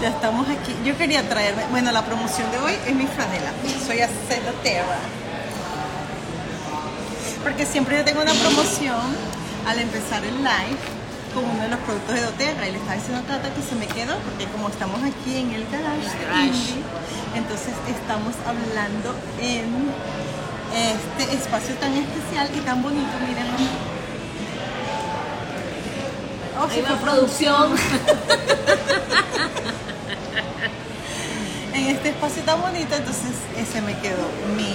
Ya estamos aquí. Yo quería traerme, bueno, la promoción de hoy es mi franela. Soy Acelo Terra. Porque siempre yo tengo una promoción al empezar el live con uno de los productos de doTERRA y le estaba diciendo a Tata que se me quedó porque como estamos aquí en el garage, de Garage. Indie, entonces estamos hablando en este espacio tan especial y tan bonito, mírenlo. Oh, Ahí sí, va fue producción. en este espacio tan bonito, entonces se me quedó mi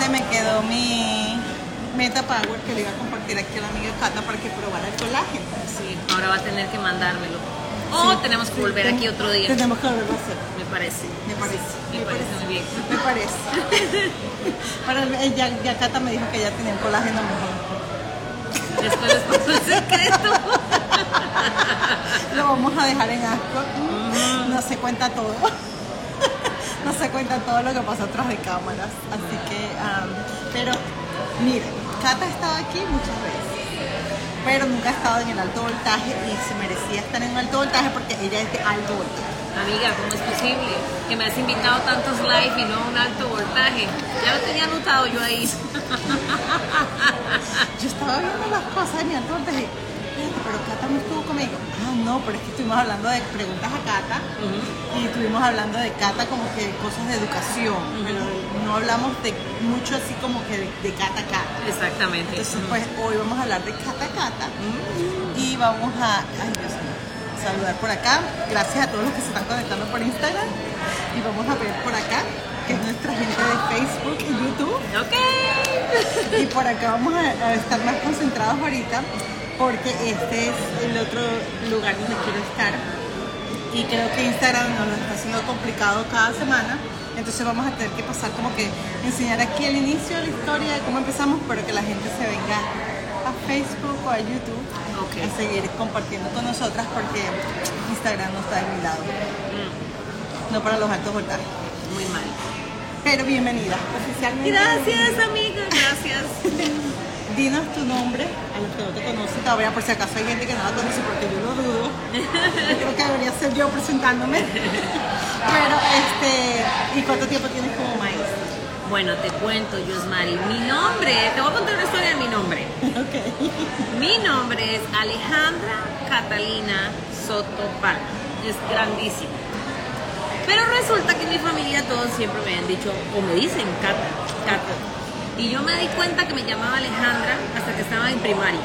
se me quedó mi Meta Power que le iba a compartir aquí a la amiga Cata para que probara el colágeno. Sí, ahora va a tener que mandármelo. O tenemos que volver aquí otro día. Tenemos que volverlo a hacer. Me parece. Me parece. Me parece muy bien. Me parece. El- eh, ya, ya Cata me dijo que ya tenía un colágeno mejor. Después les paso el secreto. Lo vamos a dejar en asco. No se cuenta todo. No se cuenta todo lo que pasa atrás de cámaras. Así que, am, pero miren, Cata ha estado aquí muchas veces, pero nunca ha estado en el alto voltaje y se merecía estar en el alto voltaje porque ella es de alto voltaje. Amiga, ¿cómo es posible que me has invitado tantos live y no a un alto voltaje? Ya lo tenía anotado yo ahí. Yo estaba viendo las cosas en mi voltaje. "Fíjate, Pero Cata no estuvo conmigo. Ah, no, pero es que estuvimos hablando de preguntas a Cata y estuvimos hablando de Cata como que cosas de educación, pero no hablamos de mucho así como que de, de Cata a Cata. Exactamente. Entonces, pues hoy vamos a hablar de Cata Cata y vamos a, ay Dios mío, saludar por acá. Gracias a todos los que se están conectando por Instagram y vamos a ver por acá, que es nuestra gente de Facebook y YouTube. Ok. Y por acá vamos a, a estar más concentrados ahorita porque este es el otro lugar donde quiero estar. Y creo que Instagram nos lo está haciendo complicado cada semana. Entonces vamos a tener que pasar como que enseñar aquí el inicio de la historia de cómo empezamos, pero que la gente se venga a Facebook o a YouTube Ok. a seguir compartiendo con nosotras porque Instagram no está de mi lado. No para los altos voltajes. Muy mal. Pero bienvenida oficialmente. Gracias, amiga. Gracias. Dinos tu nombre a los que no te conocen. Todavía por si acaso hay gente que no la conoce porque yo lo dudo. Creo que debería ser yo presentándome. Pero este, ¿y cuánto tiempo tienes como maestra? Bueno, te cuento, Yosmari. Mi nombre, te voy a contar una historia de mi nombre. Ok. Mi nombre es Alejandra Catalina Soto Palma. Es grandísimo. Pero resulta que en mi familia todos siempre me han dicho, o me dicen Cata, Cata. Y yo me di cuenta que me llamaba Alejandra hasta que estaba en primaria.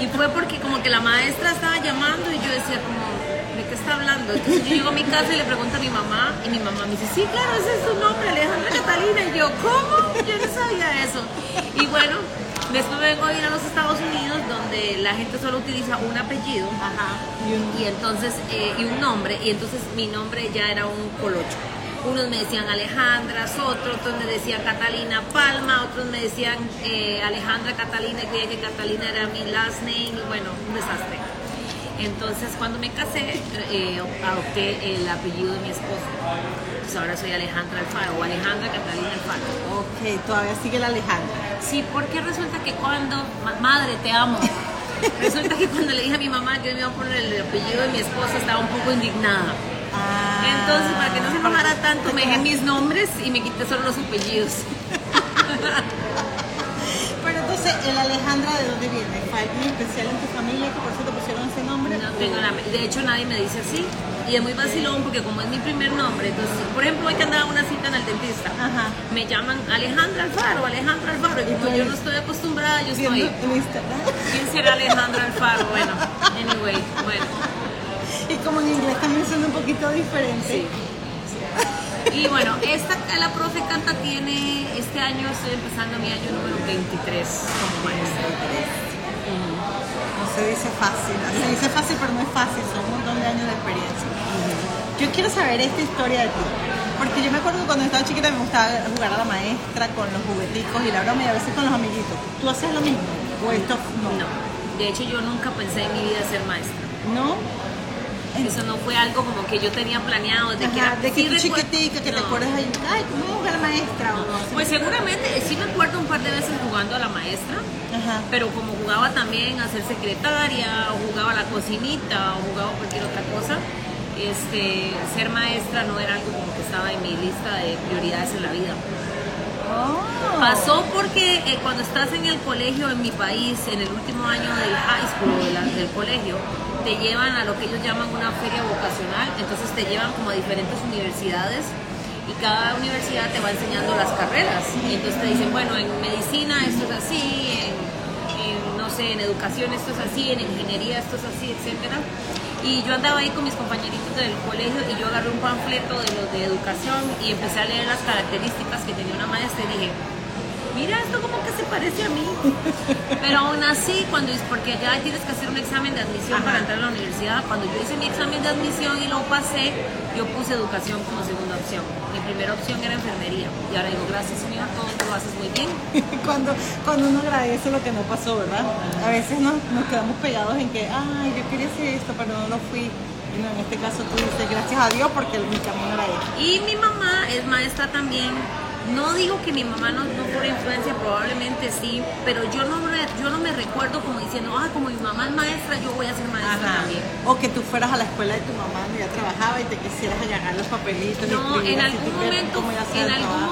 Y fue porque como que la maestra estaba llamando y yo decía como, ¿de qué está hablando? Entonces yo llego a mi casa y le pregunto a mi mamá y mi mamá me dice, sí, claro, ese es su nombre, Alejandra Catalina. Y yo, ¿cómo? Yo no sabía eso. Y bueno, después me vengo a ir a los Estados Unidos donde la gente solo utiliza un apellido. Ajá. Y un- Y entonces, eh, y un nombre, y entonces mi nombre ya era un colocho. Unos me decían Alejandra otros me decían Catalina Palma, otros me decían eh, Alejandra Catalina, y creía que Catalina era mi last name, y bueno, un desastre. Entonces, cuando me casé, eh, adopté el apellido de mi esposo. Entonces, ahora soy Alejandra Alfaro, o Alejandra Catalina Alfaro. Ok, todavía sigue la Alejandra. Sí, porque resulta que cuando, ma- madre, te amo. Resulta que cuando le dije a mi mamá que me iba a poner el apellido de mi esposo, estaba un poco indignada. Ah, Entonces, para que no se enojara tanto, me dejé mis nombres y me quité solo los apellidos. Entonces, ¿el Alejandra de dónde viene? ¿Fue alguien especial en tu familia que por eso te pusieron ese nombre? No tengo la- De hecho, nadie me dice así. Y es muy vacilón porque como es mi primer nombre, entonces, por ejemplo, hoy que andaba una cita en el dentista, Ajá. me llaman Alejandra Alfaro, Alejandra Alfaro. Y como yo no estoy acostumbrada, yo estoy... ¿Quién será Alejandra Alfaro? Bueno, anyway, bueno. Y como en inglés también suena un poquito diferente. Sí. Esta, la profe Canta tiene, este año estoy empezando mi año número 23 como maestra. No se dice fácil, se dice fácil pero no es fácil, son un montón de años de experiencia. Yo quiero saber esta historia de ti, porque yo me acuerdo que cuando estaba chiquita me gustaba jugar a la maestra con los jugueticos y la broma y a veces con los amiguitos. ¿Tú haces lo mismo? ¿O esto no? No, de hecho yo nunca pensé en mi vida ser maestra. ¿No? Eso no fue algo como que yo tenía planeado desde que Ajá, era de que sí chiquitica, que te No. acuerdas ahí, ay, ¿cómo jugar a la maestra? O no, Pues seguramente sí me acuerdo un par de veces jugando a la maestra, Ajá. Pero como jugaba también a ser secretaria, o jugaba a la cocinita, o jugaba cualquier otra cosa, este, ser maestra no era algo como que estaba en mi lista de prioridades en la vida. Oh. Pasó porque eh, cuando estás en el colegio en mi país, en el último año del high school, del colegio, te llevan a lo que ellos llaman una feria vocacional, entonces te llevan como a diferentes universidades y cada universidad te va enseñando las carreras. Y entonces te dicen, bueno, en medicina esto es así, en, no sé, en educación esto es así, en ingeniería esto es así, etcétera. Y yo andaba ahí con mis compañeritos del colegio y yo agarré un panfleto de los de educación y empecé a leer las características que tenía una maestra y dije, mira, esto como que se parece a mí. Pero aún así, cuando es porque allá tienes que hacer un examen de admisión para entrar a la universidad, cuando yo hice mi examen de admisión y lo pasé, yo puse educación como segunda opción. Mi primera opción era enfermería. Y ahora digo, gracias señor, todo lo haces muy bien. cuando, cuando uno agradece lo que no pasó, ¿verdad? A veces nos, nos quedamos pegados en que, ay, yo quería hacer esto, pero no lo fui. No, en este caso tú dices, gracias a Dios porque mi camino era este. Y mi mamá es maestra también. No digo que mi mamá no, no por influencia, probablemente sí, pero yo no, me, yo no me recuerdo como diciendo, ah, como mi mamá es maestra, yo voy a ser maestra también. O que tú fueras a la escuela de tu mamá donde ya trabajaba y te quisieras agarrar los papelitos. No, en algún momento, en algún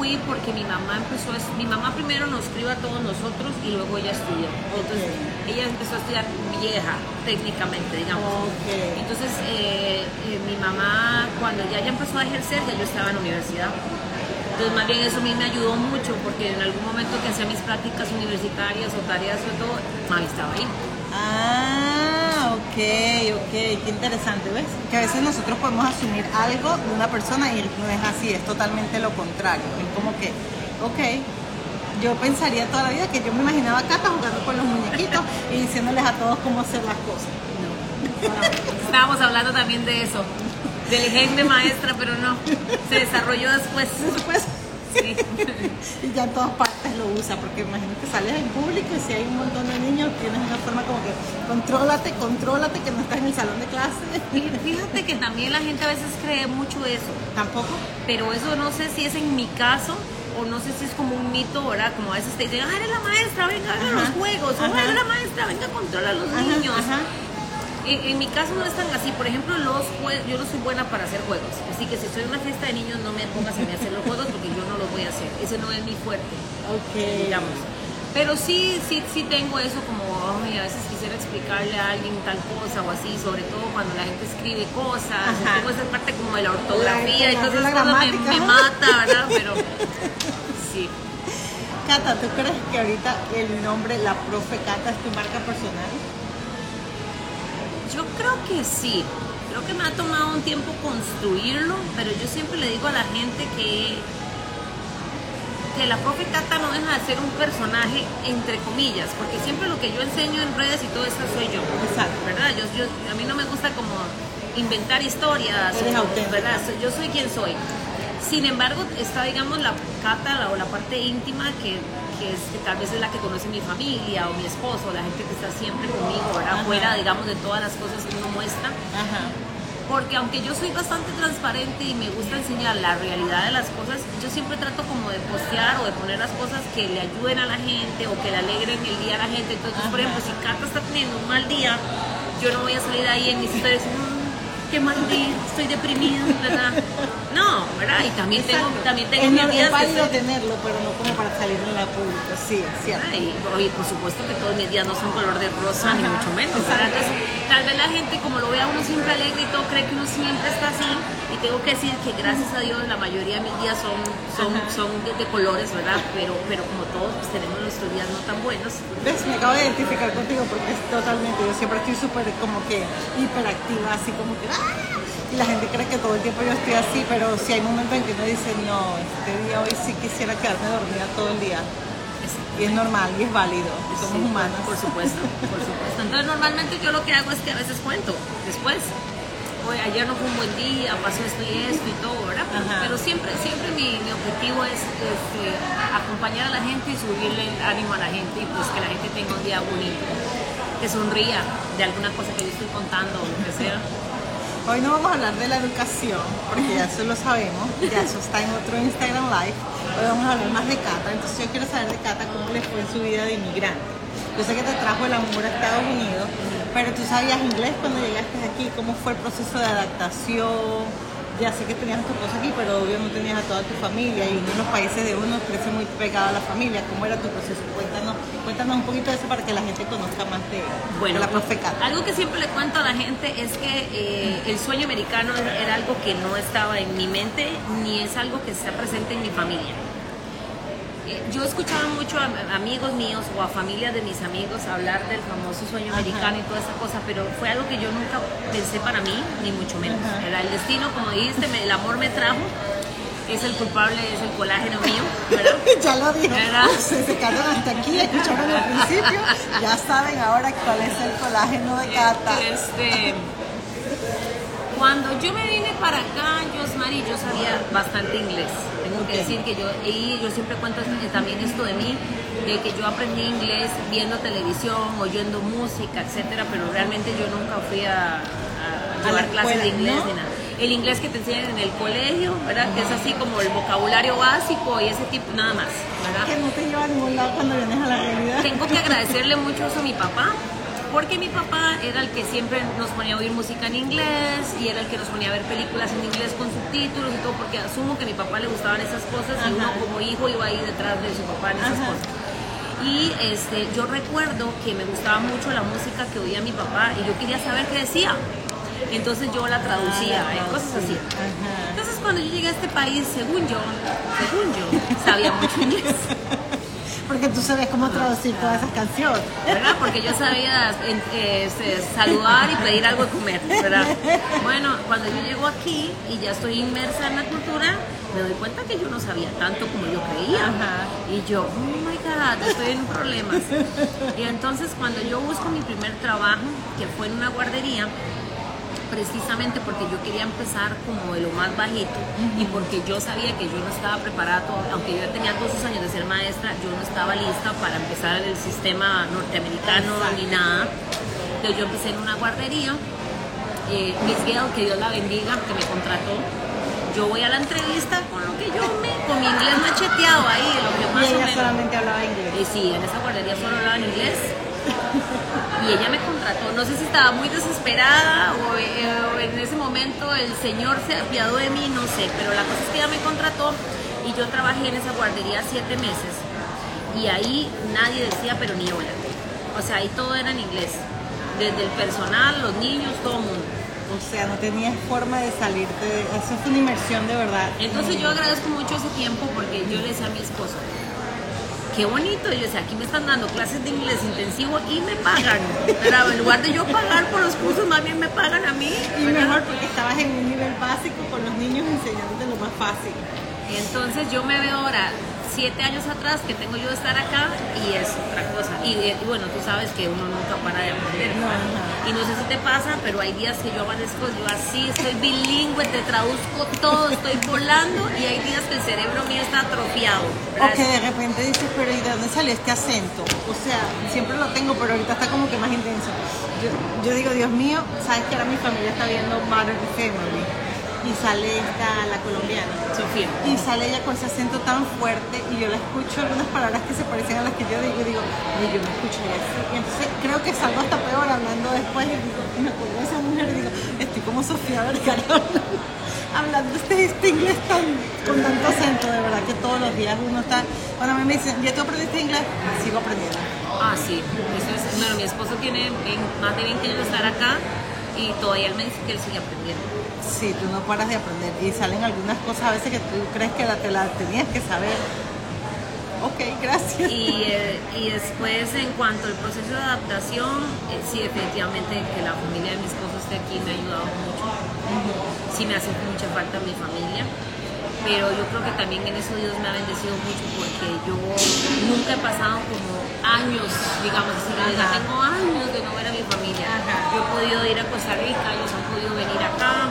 fui porque mi mamá empezó a, mi mamá primero nos escribió a todos nosotros y luego ella estudió. Entonces, ella empezó a estudiar vieja, técnicamente, digamos. Ok. Entonces, eh, eh, mi mamá, cuando ya, ya empezó a ejercer, ya yo estaba en la universidad. Entonces, más bien eso a mí me ayudó mucho porque en algún momento que hacía mis prácticas universitarias o tareas o todo, mami estaba ahí. Ah, ok, ok, qué interesante, ¿ves? Que a veces nosotros podemos asumir algo de una persona y no es así, es totalmente lo contrario. Es como que, ok, yo pensaría toda la vida que yo me imaginaba a Cata jugando con los muñequitos y diciéndoles a todos cómo hacer las cosas. Estábamos hablando también de eso, del gen de maestra, pero no, se desarrolló después. Después, Sí. y ya en todas partes lo usa, porque imagino que sales en público y si hay un montón de niños, tienes una forma como que contrólate, contrólate, que no estás en el salón de clase. Fí- Fíjate que también la gente a veces cree mucho eso, Tampoco. pero eso no sé si es en mi caso o no sé si es como un mito, ¿verdad? Como a veces te dicen, ah, eres la maestra, venga, haga Ajá. los juegos, o eres la maestra, venga, controla a los Ajá, niños. ajá. En, en mi caso no es tan así, por ejemplo, los jue- yo no soy buena para hacer juegos, así que si estoy en una fiesta de niños no me pongas a mí a hacer los juegos porque yo no los voy a hacer, ese no es mi fuerte Ok. digamos. Pero sí, sí, sí tengo eso como, ay, a veces quisiera explicarle a alguien tal cosa o así, sobre todo cuando la gente escribe cosas, tengo esa parte como de la ortografía y La- todas la esas cosas me, me mata, ¿verdad? Pero sí. Cata, ¿tú crees que ahorita el nombre La Profe Cata es tu marca personal? Yo creo que sí. Creo que me ha tomado un tiempo construirlo, pero yo siempre le digo a la gente que que la profe Cata no deja de ser un personaje entre comillas, porque siempre lo que yo enseño en redes y todo eso soy yo. Exacto. ¿Verdad? Yo, yo- a mí no me gusta como inventar historias, Eres auténtica. ¿verdad? Yo soy quien soy. Sin embargo, está, digamos, la cata la- o la parte íntima que, que es, que tal vez es la que conoce mi familia o mi esposo, la gente que está siempre conmigo, ¿verdad? Ajá. Fuera, digamos, de todas las cosas que uno muestra. Ajá. Porque aunque yo soy bastante transparente y me gusta enseñar la realidad de las cosas, yo siempre trato como de postear o de poner las cosas que le ayuden a la gente o que le alegren el día a la gente. Entonces, por Ajá. ejemplo, si Cata está teniendo un mal día, yo no voy a salir ahí en mis historias "Mm, qué mal día, estoy deprimida, ¿verdad? No, ¿verdad? Y también tengo, también tengo es, mis días es válido tenerlo, pero no como para salir en la pública. Sí, es cierto. Oye, por supuesto que todos mis días no son color de rosa, ni mucho menos. exacto. ¿verdad? Entonces, tal vez la gente, como lo ve a uno siempre alegre y todo, cree que uno siempre está así. Tengo que decir que gracias a Dios la mayoría de mis días son, son, son de, de colores, ¿verdad? Pero, pero como todos, pues tenemos nuestros días no tan buenos. ¿Ves? Me acabo de identificar contigo porque es totalmente, yo siempre estoy súper como que hiperactiva, así como que ¡ah! Y la gente cree que todo el tiempo yo estoy así, pero si hay momentos en que uno dice, no, este día hoy sí quisiera quedarme dormida todo el día. Y es normal y es válido, y somos Sí, humanos. Por supuesto, por supuesto. Entonces normalmente yo lo que hago es que a veces cuento después. Oye, ayer no fue un buen día, pasó esto y esto y todo, ¿verdad? Pero, Ajá. pero siempre, siempre mi, mi objetivo es este, acompañar a la gente y subirle el ánimo a la gente y pues que la gente tenga un día bonito, que sonría de alguna cosa que yo estoy contando o lo que sea. Hoy no vamos a hablar de la educación, porque ya eso lo sabemos, ya eso está en otro Instagram Live. Hoy vamos a hablar más de Cata, entonces yo quiero saber de Cata cómo le fue en su vida de inmigrante. Yo sé que te trajo el amor a Estados Unidos, pero tú sabías inglés cuando llegaste aquí, cómo fue el proceso de adaptación, ya sé que tenías tu esposa aquí, pero obvio no tenías a toda tu familia y uno en los países de uno crece muy pegado a la familia. ¿Cómo era tu proceso? Cuéntanos, cuéntanos un poquito de eso para que la gente conozca más de, Bueno, la profe Cata. algo que siempre le cuento a la gente es que eh, el sueño americano era algo que no estaba en mi mente ni es algo que está presente en mi familia. Yo escuchaba mucho a amigos míos o a familias de mis amigos hablar del famoso sueño Ajá. americano y toda esa cosa, pero fue algo que yo nunca pensé para mí, ni mucho menos. Era el destino, como dijiste, me- el amor me trajo, es el culpable, es el colágeno mío, ¿verdad? ya lo dijo. ¿Verdad? Se, quedaron hasta aquí, escucharon al principio. Ya saben ahora cuál es el colágeno de Cata. Este, cuando yo me vine para acá, Josmari, yo sabía bastante inglés. Tengo que Ok. decir que yo, y yo siempre cuento eh, también esto de mí, de que yo aprendí inglés viendo televisión, oyendo música, etcétera, pero realmente yo nunca fui a, a A clases de inglés ¿no? ni nada. El inglés que te enseñan en el colegio, ¿verdad? Que es así como el vocabulario básico y ese tipo, nada más, ¿verdad? Que no te lleva a ningún lado cuando vienes a la realidad. Tengo que agradecerle mucho eso a mi papá, porque mi papá era el que siempre nos ponía a oír música en inglés y era el que nos ponía a ver películas en inglés con subtítulos y todo, porque asumo que a mi papá le gustaban esas cosas y uno como hijo iba ahí detrás de su papá en esas Ajá. cosas. Y este, yo recuerdo que me gustaba mucho la música que oía mi papá y yo quería saber qué decía. Entonces yo la traducía, Ah, y cosas así. Ajá. Entonces cuando yo llegué a este país, según yo, según yo, sabía mucho inglés. Porque tú sabes cómo traducir todas esas canciones. ¿verdad? Porque yo sabía en- eh, se- saludar y pedir algo de comer, ¿verdad? Bueno, cuando yo llego aquí y ya estoy inmersa en la cultura, me doy cuenta que yo no sabía tanto como yo creía. Ajá. Y yo, oh my God, estoy en problemas. Y entonces cuando yo busco mi primer trabajo, que fue en una guardería, precisamente porque yo quería empezar como de lo más bajito y porque yo sabía que yo no estaba preparada, aunque yo ya tenía todos esos años de ser maestra, yo no estaba lista para empezar en el sistema norteamericano ni nada. Entonces yo empecé en una guardería, eh, Miss Gale, que Dios la bendiga, que me contrató. Yo voy a la entrevista con lo que yo me, con mi inglés macheteado ahí, lo que Y más o ella menos. solamente hablaba inglés. Y sí, en esa guardería solo hablaban inglés. Y ella me contrató. No sé si estaba muy desesperada o, eh, o en ese momento el Señor se apiadó de mí, no sé. Pero la cosa es que ella me contrató y yo trabajé en esa guardería siete meses. Y ahí nadie decía, pero ni hola. O sea, ahí todo era en inglés. Desde el personal, los niños, todo el mundo. O sea, no tenías forma de salirte. de- Eso fue una inmersión de verdad. Entonces yo agradezco mucho ese tiempo porque yo le decía a mi esposo, qué bonito, yo decía, aquí me están dando clases de inglés intensivo y me pagan. Pero en lugar de yo pagar por los cursos, más bien me pagan a mí. Y ¿verdad? mejor porque estabas en un nivel básico con los niños enseñándote lo más fácil. Entonces yo me veo ahora, siete años atrás que tengo yo de estar acá y es otra cosa. Y, eh, y bueno, tú sabes que uno nunca para de aprender. Y no sé si te pasa, pero hay días que yo amanezco, yo así, estoy bilingüe, te traduzco todo, estoy volando y hay días que el cerebro mío está atrofiado. O ¿verdad? que de repente dices, pero ¿y de dónde salió este acento? O sea, siempre lo tengo, pero ahorita está como que más intenso. Yo, yo digo, Dios mío, sabes que ahora mi familia está viendo Modern Family y sale esta, la colombiana. Sofía. Y sale ella con ese acento tan fuerte y yo la escucho algunas palabras que se parecen a las que yo digo y digo, yo me escucho así. Y entonces creo que salgo hasta peor hablando después y digo, y me acuerdo de esa mujer y digo, estoy como Sofía Vergara hablando este, este inglés tan, con tanto acento, de verdad que todos los días uno está, cuando a mí me dicen, ¿ya tú aprendiste inglés? Sigo aprendiendo. Ah, sí. Eso es, bueno, mi esposo tiene más de 20 años de estar acá y todavía él me dice que él sigue aprendiendo. Sí, tú no paras de aprender y salen algunas cosas a veces que tú crees que la, te la tenías que saber. Ok, gracias. Y, eh, y después, en cuanto al proceso de adaptación, eh, sí, definitivamente que la familia de mi esposo esté aquí me ha ayudado mucho. Sí me hace mucha falta mi familia, pero yo creo que también en eso Dios me ha bendecido mucho porque yo nunca he pasado como años, digamos así, yo tengo años de no ver a mi familia. Ajá. Yo he podido ir a Costa Rica, ellos han podido venir acá.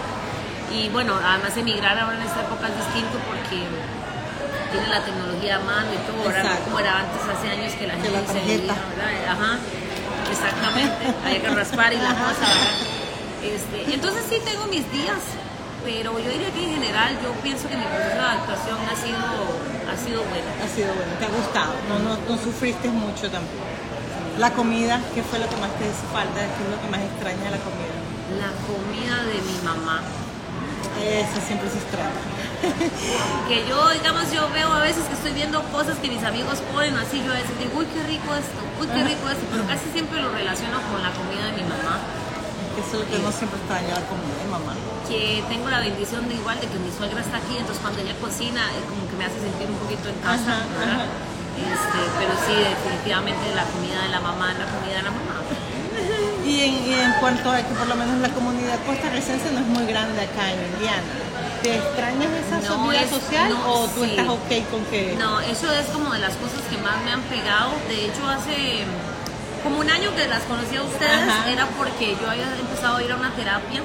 Y bueno, además emigrar ahora en esta época es distinto porque tiene la tecnología a mano y todo, ahora no como era antes hace años que la gente la se veía, ¿verdad? Ajá, exactamente, había que raspar y la cosa, ¿verdad? Este, entonces sí tengo mis días, pero yo diría que en general yo pienso que mi proceso de adaptación ha sido, ha sido bueno. Ha sido bueno, te ha gustado, no, no, no sufriste mucho tampoco. La comida, ¿qué fue lo que más te hizo falta? ¿Qué es lo que más extraña de la comida? La comida de mi mamá. Eso siempre se extraña. que yo, digamos, yo veo a veces que estoy viendo cosas que mis amigos ponen así, yo a veces digo, uy, qué rico esto, uy, qué rico esto, pero casi siempre lo relaciono con la comida de mi mamá. Eso es lo que uno siempre extraña, la comida de mamá. Que tengo la bendición de igual de que mi suegra está aquí, entonces cuando ella cocina, es como que me hace sentir un poquito en casa, ¿verdad? Este, pero sí, definitivamente la comida de la mamá la comida de la mamá. Y en, y en, cuanto a que por lo menos la comunidad costarricense no es muy grande acá en Indiana, ¿te extrañas esa No, vida es- social no, o tú sí. estás ok con que... No, eso es como de las cosas que más me han pegado. De hecho, hace como un año que las conocí a ustedes, Ajá. era porque yo había empezado a ir a una terapia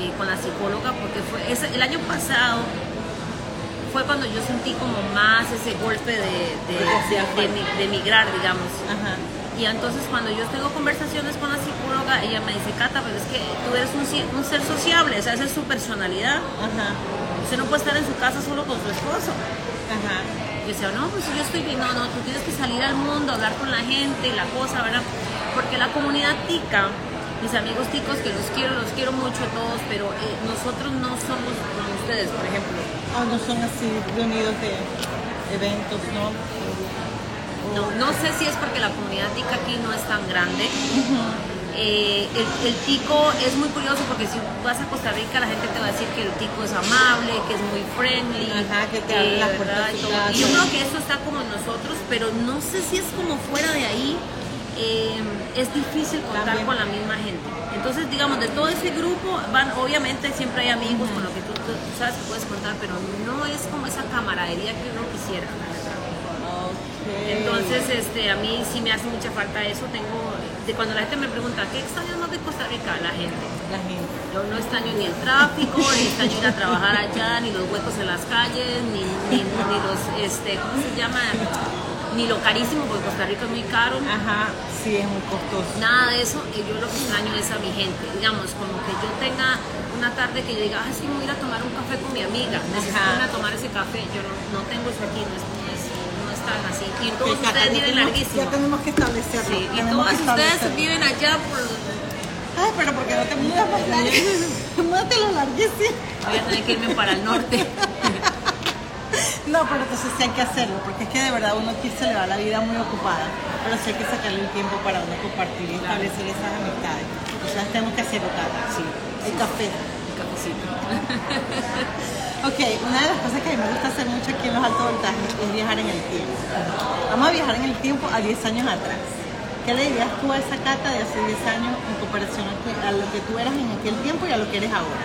eh, con la psicóloga, porque fue ese- el año pasado fue cuando yo sentí como más ese golpe de, de, de- de mi- de migrar, digamos. Ajá. Y entonces cuando yo tengo conversaciones con la psicóloga, ella me dice, Cata, pero es que tú eres un, ser sociable, o sea, esa es su personalidad. Ajá. Usted no puede estar en su casa solo con su esposo. Ajá. Yo decía, no, pues yo estoy bien, no, no, tú tienes que salir al mundo, hablar con la gente, la cosa, ¿verdad? Porque la comunidad tica, mis amigos ticos, que los quiero, los quiero mucho a todos, pero eh, nosotros no somos como ustedes, por ejemplo. O no son así reunidos de eventos, ¿no? No, no sé si es porque la comunidad tica aquí no es tan grande. Eh, el, el tico es muy curioso porque si vas a Costa Rica la gente te va a decir que el tico es amable, que es muy friendly, Ajá, que te abre ¿verdad? de Y. Y yo creo que eso está como en nosotros, pero no sé si es como fuera de ahí. eh, es difícil contar También. con la misma gente. Entonces, digamos, de todo ese grupo, van, obviamente siempre hay amigos con los que tú, tú sabes que puedes contar, pero no es como esa camaradería que uno quisiera. la verdad. Entonces, este, a mí sí me hace mucha falta eso. Tengo, de cuando la gente me pregunta, ¿qué extrañas más de Costa Rica? La gente. La gente. Yo no extraño ni el tráfico, ni extraño ir a trabajar allá, ni los huecos en las calles, ni, ni, ni los, este, ¿cómo se llama? Ni lo carísimo, porque Costa Rica es muy caro. Ajá, sí, es muy costoso. Nada de eso, y yo lo que extraño es a mi gente. Digamos, como que yo tenga una tarde que yo diga, ah, sí, me voy a ir a tomar un café con mi amiga. Necesito irme a tomar ese café. Yo no, no tengo eso aquí, no es, Y todos ustedes viven larguísimo. Ya tenemos que establecerlo. Sí, y todos ustedes viven allá por... Ay, pero porque no te mudas más largo. Múdate lo larguísimo. Voy a tener que irme para el norte. No, pero entonces sí hay que hacerlo, porque es que de verdad uno aquí se le va la vida muy ocupada, pero sí hay que sacarle el tiempo para uno compartir y Claro. establecer esas amistades. Entonces tenemos que hacerlo, Cata. Sí. El café. Ok, una de las cosas que me gusta hacer mucho aquí en los altos voltajes es viajar en el tiempo. Vamos a viajar en el tiempo a 10 años atrás. ¿Qué le dirías tú a esa Cata de hace 10 años en comparación a, lo que tú eras en aquel tiempo y a lo que eres ahora?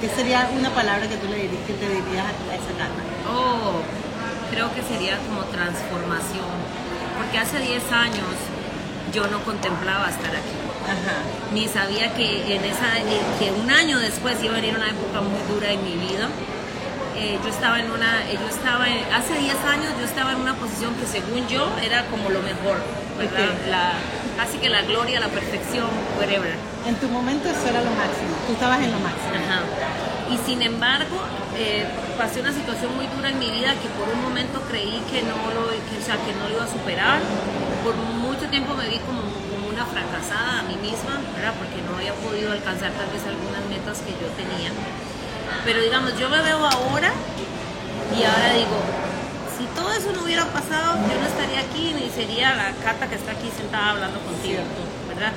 ¿Qué sería una palabra que tú le dirías, que te dirías a esa Cata? Oh, creo que sería como transformación. Porque hace 10 años yo no contemplaba estar aquí. Ajá. Ni sabía que en esa eh, que un año después iba a venir una época muy dura en mi vida. Eh, yo estaba en una, eh, yo estaba en- hace 10 años yo estaba en una posición que según yo era como lo mejor, ¿verdad? Ok. La, casi que la gloria, la perfección, whatever. En tu momento eso era lo máximo. Tú estabas en lo máximo. Ajá. Y sin embargo, eh, pasé una situación muy dura en mi vida que por un momento creí que no lo, que, o sea, que no lo iba a superar. Por mucho tiempo me vi como una fracasada a mí misma, ¿verdad? Porque no había podido alcanzar tal vez algunas metas que yo tenía. Pero digamos, yo me veo ahora y ahora digo, si todo eso no hubiera pasado, yo no estaría aquí ni sería la Cata que está aquí sentada hablando contigo. ¿verdad?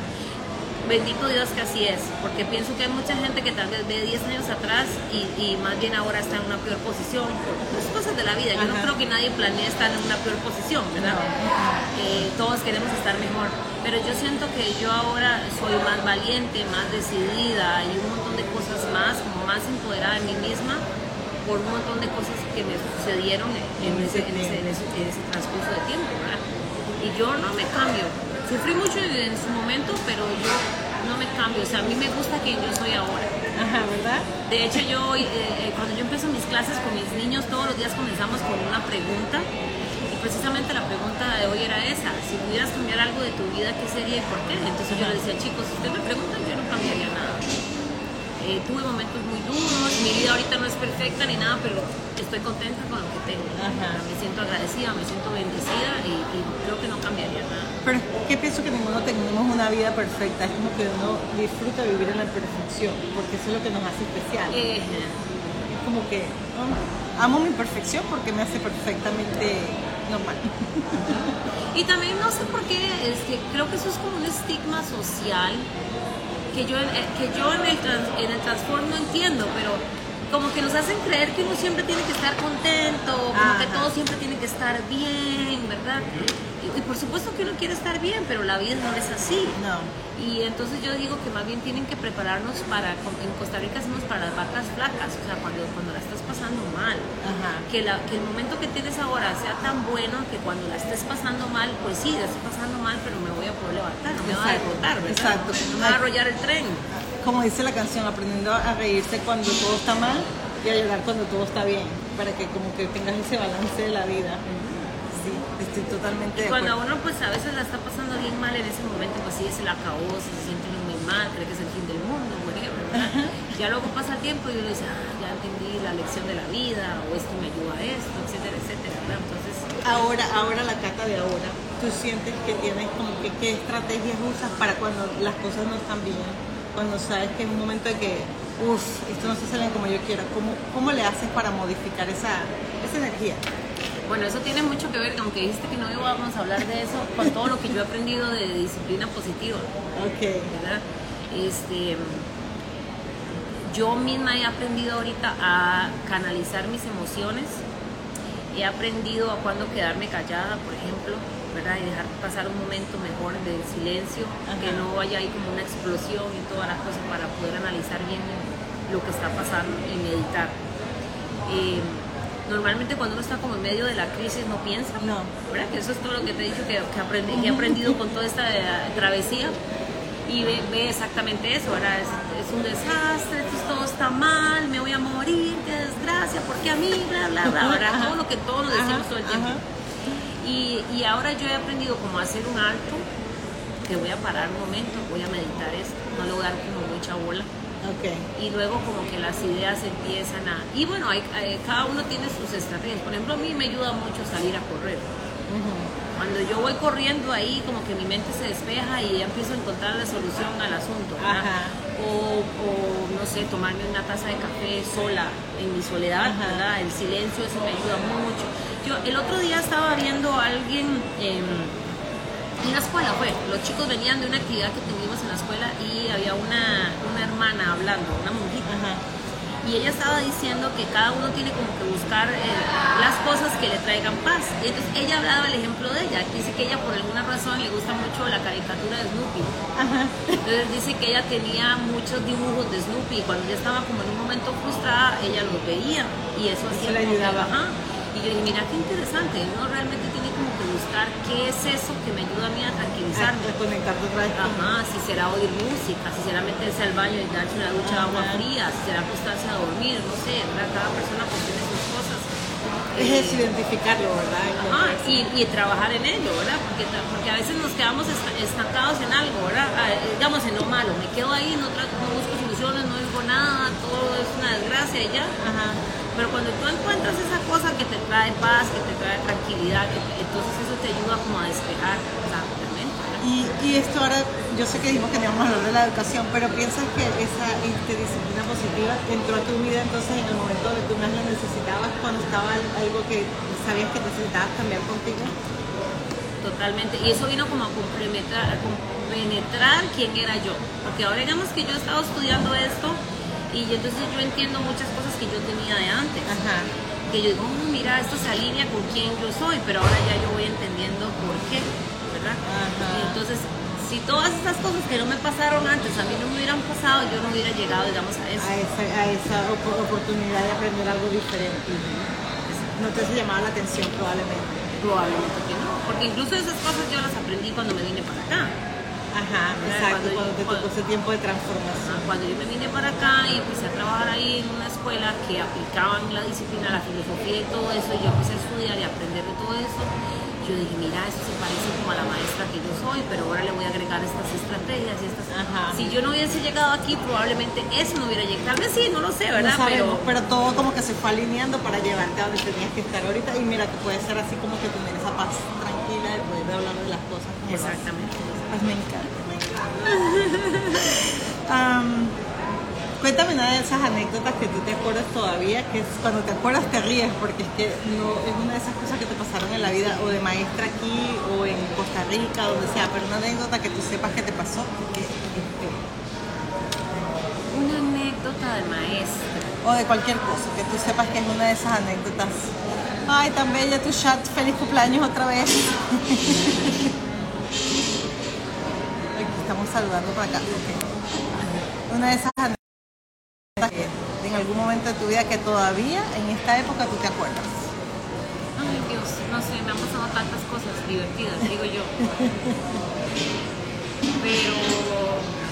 Bendito Dios que así es, porque pienso que hay mucha gente que tal vez ve 10 años atrás y, y más bien ahora está en una peor posición por las cosas de la vida. Yo no creo que nadie planee estar en una peor posición, ¿verdad? Eh, todos queremos estar mejor, pero yo siento que yo ahora soy más valiente, más decidida y un montón de cosas más, como más empoderada de mí misma por un montón de cosas que me sucedieron en, en ese, en ese- en ese- en ese transcurso de tiempo, ¿verdad? Y yo no me cambio. Sufrí mucho en su momento, pero yo no me cambio. O sea, a mí me gusta quien yo soy ahora. Ajá, ¿verdad? De hecho, yo eh, eh, cuando yo empiezo mis clases con mis niños, todos los días comenzamos con una pregunta. Precisamente la pregunta de hoy era esa. Si pudieras cambiar algo de tu vida, ¿qué sería y por qué? Entonces yo les decía, chicos, si ustedes me preguntan, yo no cambiaría nada. Eh, tuve momentos muy duros, mi vida ahorita no es perfecta ni nada, pero estoy contenta con lo que tengo. Ajá. Me siento agradecida, me siento bendecida y, y creo que no cambiaría nada. Pero que pienso que ninguno tenemos una vida perfecta, es como que uno disfruta vivir en la perfección, porque eso es lo que nos hace especial. Eh, Es como que oh, amo mi perfección porque me hace perfectamente normal. Y también no sé por qué, es que creo que eso es como un estigma social que yo, eh, que yo en, el trans- en el transform no entiendo, pero como que nos hacen creer que uno siempre tiene que estar contento, como que todo siempre tiene que estar bien, ¿verdad? Y, y por supuesto que uno quiere estar bien, pero la vida no es así. No. Y entonces yo digo que más bien tienen que prepararnos para, en Costa Rica hacemos para las vacas flacas, o sea, cuando, cuando la estás pasando mal Ajá. que, la- que el momento que tienes ahora sea tan bueno que cuando la estés pasando mal, pues sí, la estoy pasando mal, pero me voy a poder levantar, no me va a derrotar, ¿verdad? exacto. No me va a arrollar el tren. Como dice la canción, aprendiendo a reírse cuando todo está mal y a llorar cuando todo está bien, para que como que tengas ese balance de la vida. Sí, estoy totalmente de Cuando acuerdo. uno pues a veces la está pasando bien mal en ese momento, pues sí, se la acabó, se siente muy mal, cree que es el fin del mundo, whatever. Ya luego pasa el tiempo y uno dice, ah, ya entendí la lección de la vida, o esto me ayuda a esto, etcétera, etcétera, ¿verdad? Entonces, Ahora, ahora la cata de ahora, tú sientes que tienes como que qué estrategias usas para cuando las cosas no están bien, cuando sabes que es un momento de que, uff, esto no se sale como yo quiero, ¿cómo, cómo le haces para modificar esa, esa energía? Bueno, eso tiene mucho que ver, aunque dijiste que no íbamos a hablar de eso, con todo lo que yo he aprendido de disciplina positiva, Ok, ¿verdad? Este, yo misma he aprendido ahorita a canalizar mis emociones, he aprendido a cuándo quedarme callada, por ejemplo, ¿verdad? Y dejar pasar un momento mejor de silencio, Ajá. que no vaya ahí como una explosión y toda la cosa para poder analizar bien lo que está pasando y meditar. Eh, normalmente cuando uno está como en medio de la crisis no piensa, No. ¿verdad? Que eso es todo lo que te he dicho que, que, aprendí- que he aprendido con toda esta eh, travesía y ve, ve exactamente eso, ¿verdad? Es, es un desastre, todo está mal, me voy a morir, qué desgracia, porque a mí, bla, bla, bla, ¿verdad? Todo lo que todos nos decimos Ajá, todo el tiempo. Y, y ahora yo he aprendido como a hacer un alto, que voy a parar un momento, voy a meditar esto, no le voy a dar como mucha bola ok. y luego como que las ideas empiezan a... Y bueno, hay, hay- cada uno tiene sus estrategias. Por ejemplo, a mí me ayuda mucho salir a correr. Ujú. Cuando yo voy corriendo ahí, como que mi mente se despeja y ya empiezo a encontrar la solución al asunto. O, o, no sé, tomarme una taza de café sola, en mi soledad, Ajá. ¿verdad? El silencio, eso me ayuda mucho. Yo el otro día estaba viendo a alguien em, en la escuela, fue. Los chicos venían de una actividad que tuvimos en la escuela y había una, una hermana hablando, una monjita. Ajá. Y ella estaba diciendo que cada uno tiene como que buscar eh, las cosas que le traigan paz. Y entonces ella hablaba el ejemplo de ella. Dice que ella por alguna razón le gusta mucho la caricatura de Snoopy. Ajá. Entonces dice que ella tenía muchos dibujos de Snoopy y cuando ella estaba como en un momento frustrada, ella los veía y eso Eso le ayudaba. ajá. Y yo dije, mira qué interesante, uno realmente tiene buscar qué es eso que me ayuda a mí a tranquilizarme. A Ajá, si será oír música, si será meterse al baño y darse una ducha de agua fría, si será acostarse a dormir, no sé, ¿verdad? Cada persona pues tiene sus cosas. Es Eh, identificarlo, ¿verdad? Ajá, y, y trabajar en ello, ¿verdad? Porque, porque a veces nos quedamos esta- estancados en algo, ¿verdad? Ah, digamos en lo malo, me quedo ahí, no, tra- no busco soluciones, no digo nada, todo es una desgracia y ya. Ajá. Pero cuando tú encuentras esa cosa que te trae paz, que te trae tranquilidad, que te- entonces eso te ayuda como a despejar. Y, y esto ahora, yo sé que dijimos que no íbamos a hablar de la educación, pero piensas que esa este, disciplina positiva entró a tu vida entonces en el momento donde tú más la necesitabas, cuando estaba algo que sabías que necesitabas cambiar contigo. Totalmente. Y eso vino como a complementar, a quién era yo. Porque ahora digamos que yo he estado estudiando esto y entonces yo entiendo muchas cosas que yo tenía de antes. Ajá. Que yo digo, "Oh, mira, esto se alinea con quién yo soy, pero ahora ya yo voy entendiendo por qué, ¿verdad? Ajá. Y entonces, si todas esas cosas que no me pasaron antes a mí no me hubieran pasado, yo no hubiera llegado, digamos, a eso. A esa, a esa op- oportunidad de aprender algo diferente. No te se llamaba la atención probablemente. Probablemente que no. Porque incluso esas cosas yo las aprendí cuando me vine para acá. Ajá, exacto, cuando te tocó ese tiempo de transformación. Cuando yo me vine para acá y empecé a trabajar ahí en una escuela que aplicaban la disciplina, la filosofía y todo eso, y yo empecé a estudiar y a aprender de todo eso, yo dije, mira, esto se parece como a la maestra que yo soy, pero ahora le voy a agregar estas estrategias y estas... Ajá. Si yo no hubiese llegado aquí, probablemente eso no hubiera llegado. Tal vez sí, no lo sé, ¿verdad? No sabemos, pero... pero todo como que se fue alineando para llevarte a donde tenías que estar ahorita. Y mira, que puede ser así como que tener esa paz tranquila de poder hablar de las cosas. como haces. Pues me encanta. Am, cuéntame una de esas anécdotas que tú te acuerdas todavía, que es cuando te acuerdas te ríes, porque es que no, es una de esas cosas que te pasaron en la vida, o de maestra aquí, o en Costa Rica, donde sea, pero una anécdota que tú sepas que te pasó, que, este, Una anécdota de maestra. o de cualquier cosa, que tú sepas que es una de esas anécdotas. Ay, tan bella tu chat, feliz cumpleaños otra vez. Estamos saludando por acá. Una de esas anécdotas que en algún momento de tu vida que todavía en esta época tú te acuerdas. Ay, Dios, no sé, me han pasado tantas cosas divertidas, digo yo. Pero,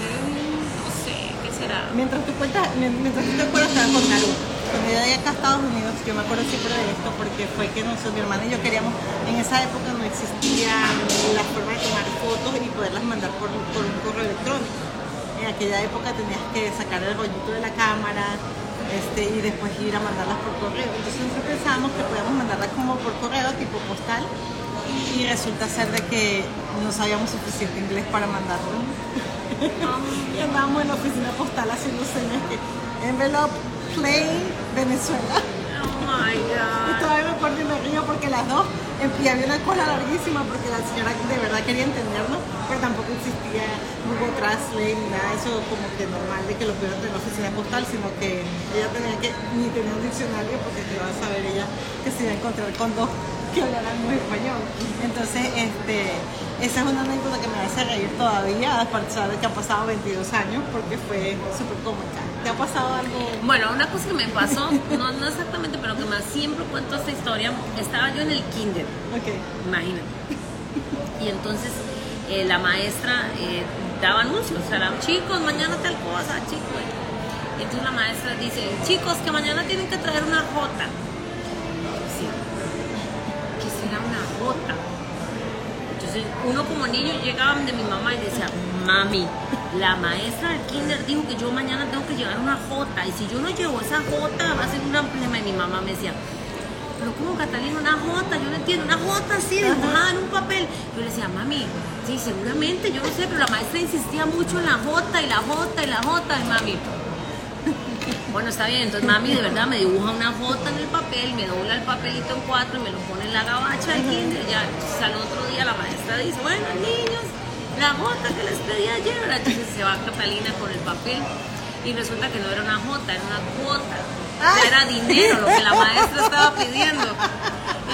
eh, no sé, ¿qué será? Mientras tú cuentas, mien- mientras tú te acuerdas, te voy a contar algo. Cuando yo llegué acá a Estados Unidos, yo me acuerdo siempre de esto porque fue que nosotros, mi hermana y yo queríamos, en esa época no existía la forma de tomar fotos y poderlas mandar por, por un correo electrónico. En aquella época tenías que sacar el rollito de la cámara este, y después ir a mandarlas por correo. Entonces nosotros pensábamos que podíamos mandarlas como por correo, tipo postal, y resulta ser de que no sabíamos suficiente inglés para mandarlo. Y andábamos en la oficina postal haciendo señas que envelope, plain, Venezuela. Oh my Y god. todavía me acuerdo y me río porque las dos, pie había una cola larguísima porque la señora de verdad quería entendernos, pero tampoco existía Google Translate ni nada eso como que normal de que lo pudieran tener en la oficina postal, sino que ella tenía que ni tener un diccionario porque te iba a saber ella que se iba a encontrar con dos que hablaran muy español. Entonces, este, esa es una anécdota que me hace reír todavía, a pesar de que han pasado 22 años, porque fue súper cómica. ¿Te ha pasado algo? Bueno, una cosa que me pasó, no, no exactamente, pero que más siempre cuento esta historia, estaba yo en el kinder, Ok. imagínate. Y entonces eh, la maestra eh, daba anuncios, o sea, era, chicos, mañana tal cosa, chicos. Y entonces la maestra dice, chicos, que mañana tienen que traer una jota. Sí. ¿Qué será una jota? Entonces uno como niño llegaba de mi mamá y decía, mami, la maestra del kinder dijo que yo mañana tengo que llevar una jota y si yo no llevo esa jota va a ser un problema. Y mi mamá me decía, pero ¿cómo Catalina una jota? Yo no entiendo, una jota así dibujada en un papel. Yo le decía, mami, sí, seguramente, yo no sé, pero la maestra insistía mucho en la jota y la jota y la jota. Y mami, bueno, está bien, entonces mami de verdad me dibuja una jota en el papel, me dobla el papelito en cuatro y me lo pone en la gabacha del kinder. Ya, entonces al otro día la maestra dice, bueno niños, la jota que les pedí ayer, ¿verdad? entonces se va Catalina con el papel y resulta que no era una jota, era una cuota. O sea, era dinero lo que la maestra estaba pidiendo.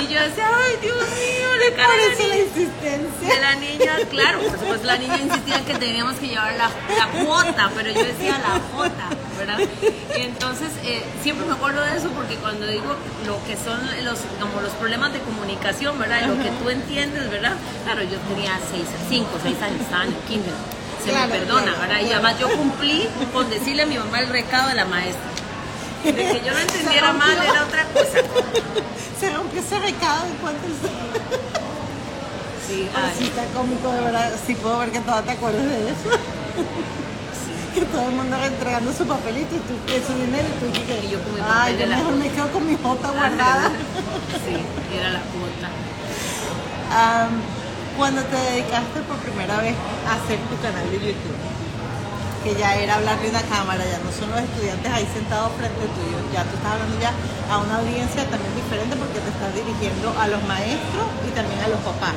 Y yo decía, ay Dios mío, le cae eso la insistencia. de la niña, claro, por supuesto la niña insistía que teníamos que llevar la, la cuota, pero yo decía la jota, ¿verdad? Entonces eh, siempre me acuerdo de eso porque cuando digo lo que son los, como los problemas de comunicación, ¿verdad? Y lo que tú entiendes, ¿verdad? Claro, yo tenía 5 o 6 años, estaba en el kinder. Se Claro, me perdona, claro, ¿verdad? Y además yo cumplí con decirle a mi mamá el recado de la maestra. De que yo no entendiera mal era otra cosa. Se rompió ese recado en cuanto Sí, Ay, sí, ay, está cómico, de verdad. Sí puedo ver que todavía te acuerdas de eso. Que todo el mundo entregando su papelito y tú, su dinero y tú que, Y yo con mi Ay, yo la me quedo con mi jota guardada. Sí, era la cuota. Am, cuando te dedicaste por primera vez a hacer tu canal de YouTube, que ya era hablar de una cámara, ya no son los estudiantes ahí sentados frente tuyo, ya tú estás hablando ya a una audiencia también diferente porque te estás dirigiendo a los maestros y también a los papás.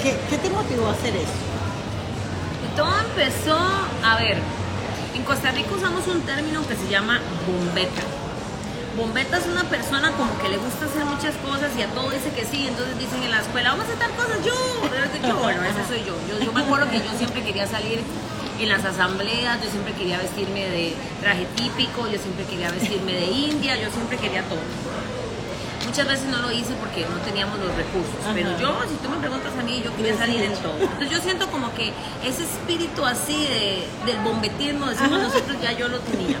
¿Qué, qué te motivó a hacer eso? Todo empezó, a ver, en Costa Rica usamos un término que se llama bombeta. Bombeta es una persona como que le gusta hacer muchas cosas y a todo dice que sí, entonces dicen en la escuela, vamos a hacer cosas, yo. Bueno, ese soy yo. Yo me acuerdo que yo siempre quería salir en las asambleas, yo siempre quería vestirme de traje típico, yo siempre quería vestirme de india, yo siempre quería todo. Muchas veces no lo hice porque no teníamos los recursos, Ajá. pero yo, si tú me preguntas a mí, yo quería salir en todo. Entonces yo siento como que ese espíritu así de, del bombetismo, decimos nosotros, ya yo lo tenía.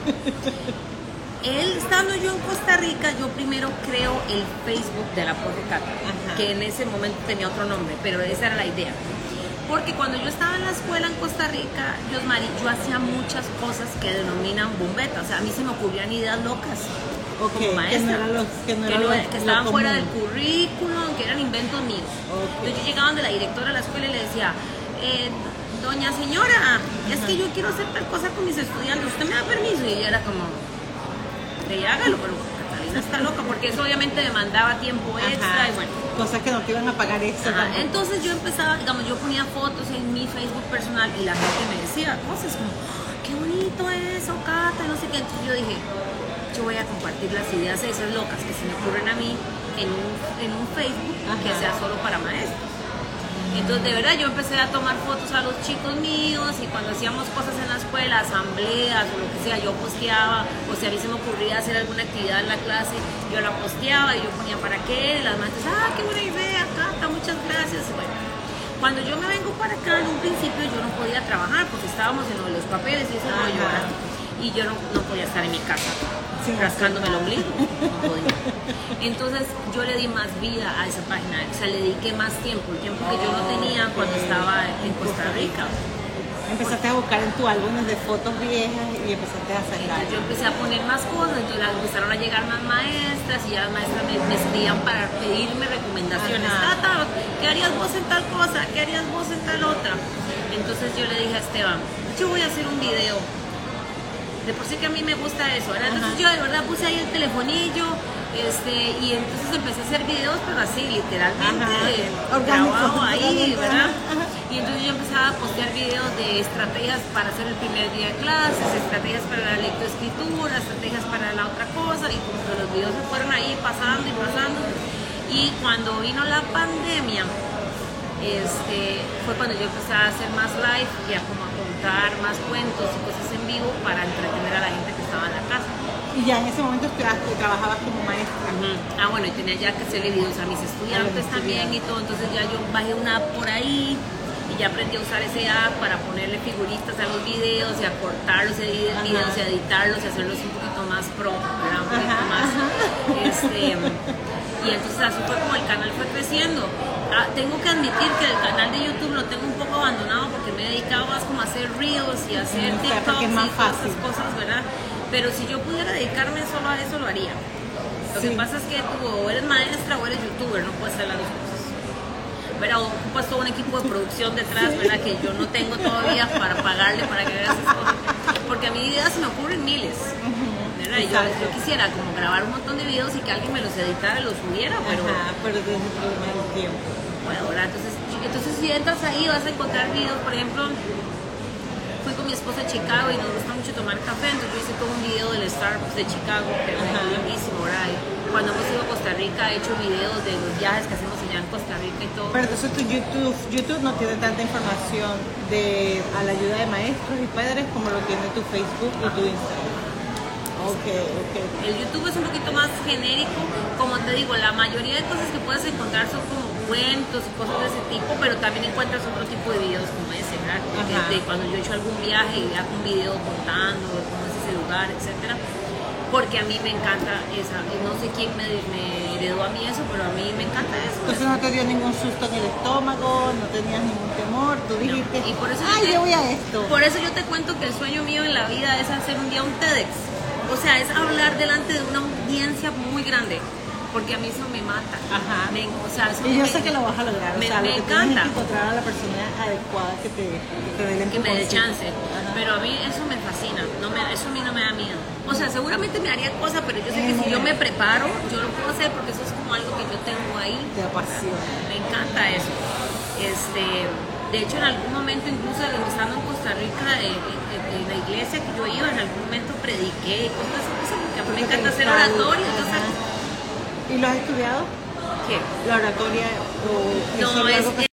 él estando yo en Costa Rica, yo primero creo el Facebook de la Profe Cata, que en ese momento tenía otro nombre, pero esa era la idea. Porque cuando yo estaba en la escuela en Costa Rica, Yosmari, yo hacía muchas cosas que denominan bombeta. O sea, a mí se me ocurrían ideas locas. Ok, como que no maestra. que no que, era no- lo- que lo estaban fuera del currículum, que eran inventos míos. Entonces yo llegaba donde la directora de la escuela y le decía, eh, doña señora, es que yo quiero hacer tal cosa con mis estudiantes, ¿usted me da permiso? Y ella era como, de hágalo, pero Catalina está loca, porque eso obviamente demandaba tiempo extra Ajá. y bueno. Cosas que no te iban a pagar extra Ajá. Entonces yo empezaba, digamos, yo ponía fotos en mi Facebook personal y la gente me decía cosas como, "Ah, qué bonito eso, Cata, y no sé qué. Entonces yo dije, yo voy a compartir las ideas esas locas que se me ocurren a mí en un, en un Facebook que sea solo para maestros. Entonces, de verdad, yo empecé a tomar fotos a los chicos míos y cuando hacíamos cosas en la escuela, asambleas o lo que sea, yo posteaba, o si a mí se me ocurría hacer alguna actividad en la clase, yo la posteaba y yo ponía para qué, las maestras, ah, qué buena idea, Cata, muchas gracias. Bueno, cuando yo me vengo para acá, en un principio yo no podía trabajar porque estábamos en los papeles y Ajá. rollo, ¿verdad? Y yo no, no podía estar en mi casa Sí, rascándome el ombligo. No podía. Entonces yo le di más vida a esa página, o sea, le dediqué más tiempo, el tiempo que yo no tenía cuando estaba en Costa Rica. Empezaste a buscar en tu álbumes de fotos viejas y empezaste a sacar. Entonces yo empecé a poner más cosas, entonces empezaron a llegar más maestras y ya las maestras me, me escribían para pedirme recomendaciones. Tata, ¿qué harías vos en tal cosa? ¿Qué harías vos en tal otra? Entonces yo le dije a Esteban, yo voy a hacer un video. De por sí que a mí me gusta eso, ¿verdad? Entonces Ajá. yo de verdad puse ahí el telefonillo, este, y entonces empecé a hacer videos, pero así, literalmente, Orgánico, grabado ahí, ¿verdad? Y entonces yo empezaba a postear videos de estrategias para hacer el primer día de clases, estrategias para la lectoescritura, estrategias para la otra cosa, y como que los videos se fueron ahí pasando y pasando. Y cuando vino la pandemia, este, fue cuando yo empecé a hacer más live y a como a contar más cuentos y cosas en vivo para entretener a la gente que estaba en la casa. Y ya en ese momento estudiaste, trabajabas como maestra. Ah, bueno, y tenía ya que hacerle videos a mis estudiantes A los también y todo, entonces ya yo bajé una app por ahí y ya aprendí a usar ese app para ponerle figuritas a los videos y a cortarlos edi- Ajá. videos y a editarlos y hacerlos un poquito más pro, ¿verdad? Un poquito Ajá, más. Este, y entonces así fue como el canal fue creciendo. Ah, tengo que admitir que el canal de YouTube lo tengo un poco abandonado me he dedicado más como a hacer reels y a hacer porque TikToks es más y todas fácil. esas cosas, ¿verdad? Pero si yo pudiera dedicarme solo a eso, lo haría. Lo Sí. que pasa es que tú o eres maestra o eres youtuber, no puedes hacer las dos cosas. Pero ocupas todo un equipo de producción detrás, ¿verdad? Que yo no tengo todavía para pagarle para que haga esas cosas. Porque a mí ideas se me ocurren miles. ¿verdad? Yo, yo quisiera como grabar un montón de videos y que alguien me los editara y los subiera, pero Ajá, pero tienes el problema del tiempo. bueno, ¿verdad? Entonces, entonces si entras ahí vas a encontrar videos, por ejemplo, fui con mi esposa a Chicago y nos gusta mucho tomar café, entonces yo hice todo un video del Starbucks de Chicago, que es buenísimo, ¿verdad? Cuando hemos ido a Costa Rica he hecho videos de los viajes que hacemos allá en Costa Rica y todo. Pero entonces tu YouTube, YouTube no tiene tanta información de a la ayuda de maestros y padres como lo tiene tu Facebook y tu Instagram. Ok, ok. El YouTube es un poquito más genérico, como te digo, la mayoría de cosas que puedes encontrar son como cuentos y cosas de ese tipo, pero también encuentras otro tipo de videos como ese, ¿verdad? Cuando yo he hecho algún viaje y hago un video contando de cómo es ese lugar, etcétera. Porque a mí me encanta esa, no sé quién me, me heredó a mí eso, pero a mí me encanta eso. Entonces no te dio ningún susto en el estómago, no tenías ningún temor, tú dijiste, y por eso yo ay, te- yo voy a esto. Por eso yo te cuento que el sueño mío en la vida es hacer un día un TEDx. O sea, es hablar delante de una audiencia muy grande. Porque a mí eso me mata. Ajá. Me- o sea, eso Y yo sé que lo vas a lograr. Me, o sea, lo que es encanta encontrar a la persona adecuada que te, que te dé el que me dé chance. Ajá. Pero a mí eso me fascina. No me, eso a mí no me da miedo. O sea, seguramente me haría cosa, pero yo sé que si yo me preparo, yo lo puedo hacer porque eso es como algo que yo tengo ahí. Te apasiona. Me encanta eso. Este, de hecho, en algún momento, incluso estando en Costa Rica, en, en la iglesia que yo iba, en algún momento prediqué y cosas así, porque a mí me encanta hacer oratorio. Entonces. ¿Y lo has estudiado? ¿qué? ¿La oratoria o No, es,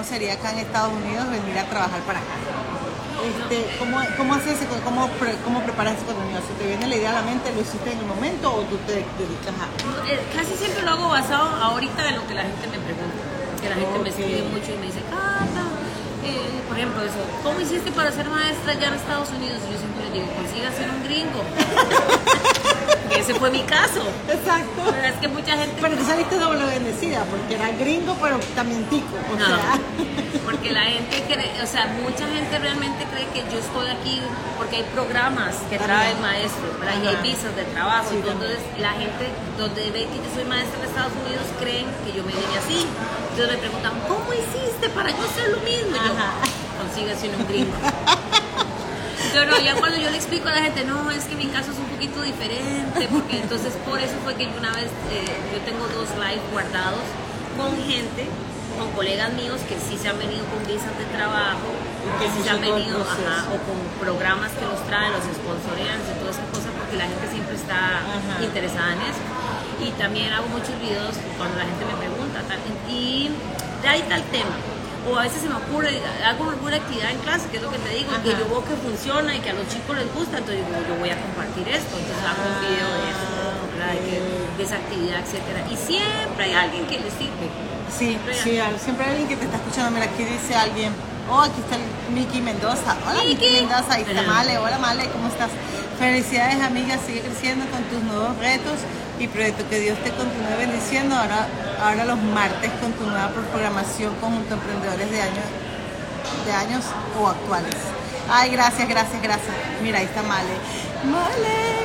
cómo sería acá en Estados Unidos venir a trabajar para acá. Este, ¿cómo, ¿Cómo haces cómo, cómo preparas ese contenido? ¿Se te viene la idea a la mente, lo hiciste en el momento o tú te dedicas a...? Eh, Casi siempre lo hago basado ahorita en lo que la gente me pregunta. Que la gente me escribe mucho y me dice, Cata, eh, por ejemplo, eso, ¿cómo hiciste para ser maestra allá en Estados Unidos? Y yo siempre les digo, consiga ser un gringo. Ese fue mi caso. Exacto. Pero es que mucha gente... Pero tú saliste doble bendecida, porque era gringo, pero también tico. O No, sea, porque la gente cree, o sea, mucha gente realmente cree que yo estoy aquí porque hay programas que traen También. maestros, ¿verdad? Y hay visas de trabajo. Sí, entonces la gente donde ve que yo soy maestra en Estados Unidos creen que yo me vine así. Entonces me preguntan, ¿cómo hiciste para yo hacer lo mismo? Y yo, consíguese un gringo. Yo no, ya cuando yo le explico a la gente, no, es que mi caso es un poquito diferente, porque entonces por eso fue que yo una vez, eh, yo tengo dos live guardados con gente, con colegas míos que sí se han venido con visas de trabajo, que sí se han venido, ajá, o con programas que los traen, los sponsorean y toda esa cosa, porque la gente siempre está Ajá. interesada en eso. Y también hago muchos videos cuando la gente me pregunta, tal, y de ahí tal tema. O a veces se me ocurre, hago alguna actividad en clase, que es lo que te digo, y que Ajá. yo veo que funciona y que a los chicos les gusta, entonces digo, yo voy a compartir esto, entonces hago un video de eso, ¿verdad? de, esa actividad, etcétera. Y siempre hay alguien que les sirve. sí, sí, al- siempre hay alguien que te está escuchando. Mira, aquí dice alguien, oh, aquí está el Miki Mendoza. Hola, Miki. Mendoza. Ahí está Ajá. Male. Hola, Male, ¿cómo estás? Felicidades, amiga. Sigue creciendo con tus nuevos retos y proyectos. Que Dios te continúe bendiciendo. Ahora, ahora los martes con tu nueva programación conjunto de emprendedores de años, de años o actuales. Ay, gracias, gracias, gracias. Mira, ahí está Male. Male.